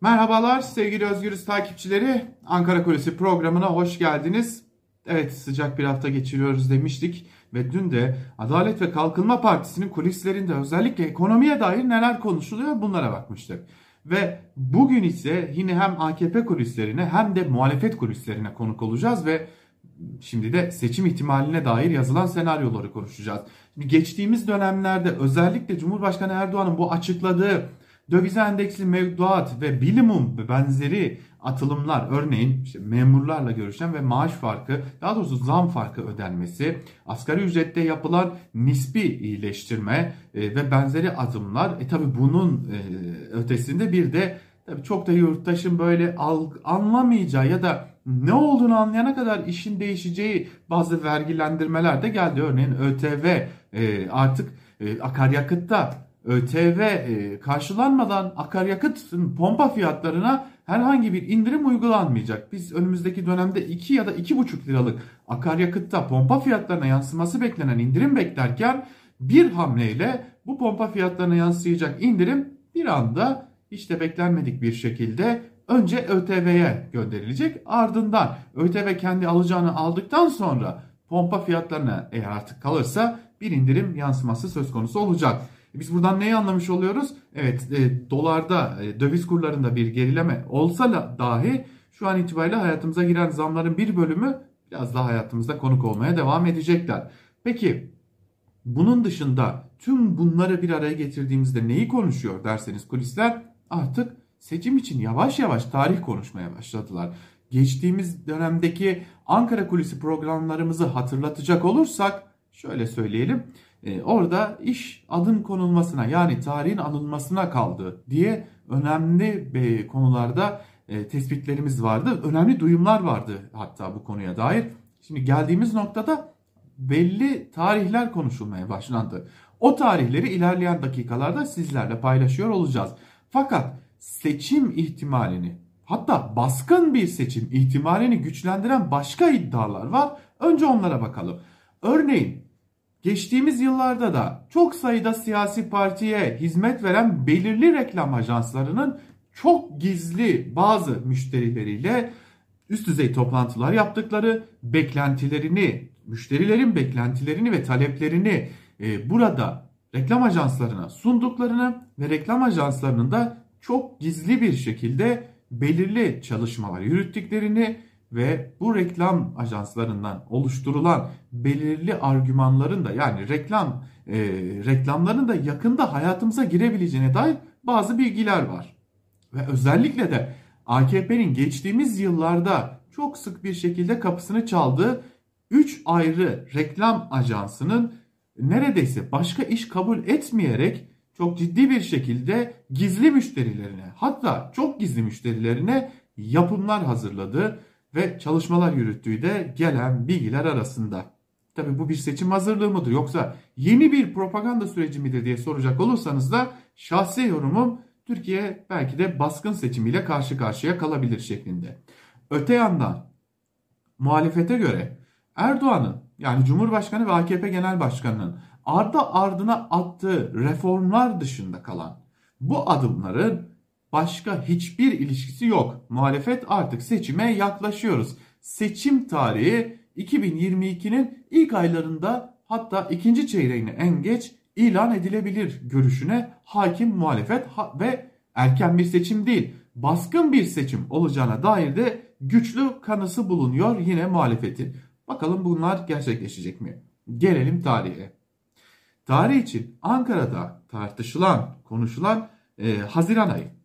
Merhabalar sevgili Özgürüz takipçileri. Ankara Kulisi programına hoş geldiniz. Evet sıcak bir hafta geçiriyoruz demiştik ve dün de Adalet ve Kalkınma Partisi'nin kulislerinde özellikle ekonomiye dair neler konuşuluyor bunlara bakmıştık. Ve bugün ise yine hem AKP kulislerine hem de muhalefet kulislerine konuk olacağız ve şimdi de seçim ihtimaline dair yazılan senaryoları konuşacağız. Geçtiğimiz dönemlerde özellikle Cumhurbaşkanı Erdoğan'ın bu açıkladığı döviz endeksli mevduat ve bilimum benzeri atılımlar örneğin işte memurlarla görüşen ve maaş farkı daha doğrusu zam farkı ödenmesi, asgari ücrette yapılan nispi iyileştirme e, ve benzeri adımlar e tabi bunun e, ötesinde bir de tabi çok da yurttaşın böyle anlamayacağı ya da ne olduğunu anlayana kadar işin değişeceği bazı vergilendirmeler de geldi. Örneğin ÖTV e, artık akaryakıtta ÖTV e, karşılanmadan akaryakıt pompa fiyatlarına herhangi bir indirim uygulanmayacak. Biz önümüzdeki dönemde 2 ya da 2,5 liralık akaryakıtta pompa fiyatlarına yansıması beklenen indirim beklerken bir hamleyle bu pompa fiyatlarına yansıyacak indirim bir anda hiç de beklenmedik bir şekilde önce ÖTV'ye gönderilecek. Ardından ÖTV kendi alacağını aldıktan sonra pompa fiyatlarına eğer artık kalırsa bir indirim yansıması söz konusu olacak. Biz buradan neyi anlamış oluyoruz? Evet e, dolarda e, döviz kurlarında bir gerileme olsa da dahi şu an itibariyle hayatımıza giren zamların bir bölümü biraz daha hayatımızda konuk olmaya devam edecekler. Peki bunun dışında tüm bunları bir araya getirdiğimizde neyi konuşuyor derseniz kulisler artık seçim için yavaş yavaş tarih konuşmaya başladılar. Geçtiğimiz dönemdeki Ankara Kulisi programlarımızı hatırlatacak olursak şöyle söyleyelim. E, orada iş adın konulmasına yani tarihin anılmasına kaldı diye önemli e, konularda e, tespitlerimiz vardı. Önemli duyumlar vardı hatta bu konuya dair. Şimdi geldiğimiz noktada belli tarihler konuşulmaya başlandı. O tarihleri ilerleyen dakikalarda sizlerle paylaşıyor olacağız. Fakat seçim ihtimalini hatta baskın bir seçim ihtimalini güçlendiren başka iddialar var. Önce onlara bakalım. Örneğin Geçtiğimiz yıllarda da çok sayıda siyasi partiye hizmet veren belirli reklam ajanslarının çok gizli bazı müşterileriyle üst düzey toplantılar yaptıkları, beklentilerini, müşterilerin beklentilerini ve taleplerini e, burada reklam ajanslarına sunduklarını ve reklam ajanslarının da çok gizli bir şekilde belirli çalışmalar yürüttüklerini ve bu reklam ajanslarından oluşturulan belirli argümanların da yani reklam e, reklamların da yakında hayatımıza girebileceğine dair bazı bilgiler var. Ve özellikle de AKP'nin geçtiğimiz yıllarda çok sık bir şekilde kapısını çaldığı 3 ayrı reklam ajansının neredeyse başka iş kabul etmeyerek çok ciddi bir şekilde gizli müşterilerine hatta çok gizli müşterilerine yapımlar hazırladı ve çalışmalar yürüttüğü de gelen bilgiler arasında. Tabi bu bir seçim hazırlığı mıdır yoksa yeni bir propaganda süreci midir diye soracak olursanız da şahsi yorumum Türkiye belki de baskın seçimiyle karşı karşıya kalabilir şeklinde. Öte yandan muhalefete göre Erdoğan'ın yani Cumhurbaşkanı ve AKP Genel Başkanı'nın ardı ardına attığı reformlar dışında kalan bu adımların başka hiçbir ilişkisi yok. Muhalefet artık seçime yaklaşıyoruz. Seçim tarihi 2022'nin ilk aylarında hatta ikinci çeyreğine en geç ilan edilebilir görüşüne hakim muhalefet ve erken bir seçim değil baskın bir seçim olacağına dair de güçlü kanısı bulunuyor yine muhalefetin. Bakalım bunlar gerçekleşecek mi? Gelelim tarihe. Tarih için Ankara'da tartışılan, konuşulan e, Haziran ayı.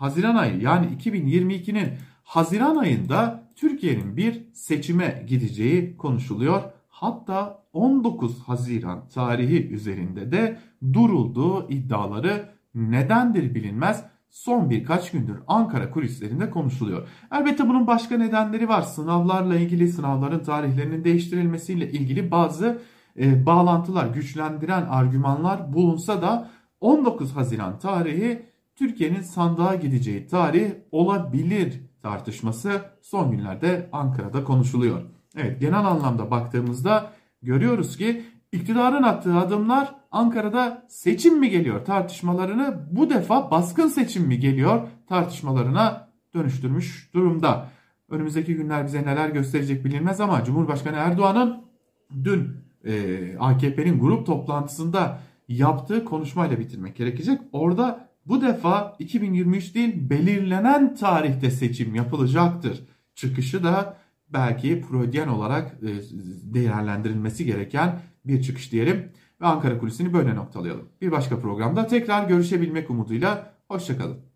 Haziran ayı yani 2022'nin Haziran ayında Türkiye'nin bir seçime gideceği konuşuluyor. Hatta 19 Haziran tarihi üzerinde de durulduğu iddiaları nedendir bilinmez son birkaç gündür Ankara kulislerinde konuşuluyor. Elbette bunun başka nedenleri var. Sınavlarla ilgili sınavların tarihlerinin değiştirilmesiyle ilgili bazı e, bağlantılar, güçlendiren argümanlar bulunsa da 19 Haziran tarihi Türkiye'nin sandığa gideceği tarih olabilir tartışması son günlerde Ankara'da konuşuluyor. Evet genel anlamda baktığımızda görüyoruz ki İktidarın attığı adımlar Ankara'da seçim mi geliyor tartışmalarını bu defa baskın seçim mi geliyor tartışmalarına dönüştürmüş durumda. Önümüzdeki günler bize neler gösterecek bilinmez ama Cumhurbaşkanı Erdoğan'ın dün e, AKP'nin grup toplantısında yaptığı konuşmayla bitirmek gerekecek. Orada bu defa 2023 değil belirlenen tarihte seçim yapılacaktır. Çıkışı da belki Freudyen olarak e, değerlendirilmesi gereken bir çıkış diyelim. Ve Ankara Kulisi'ni böyle noktalayalım. Bir başka programda tekrar görüşebilmek umuduyla hoşçakalın.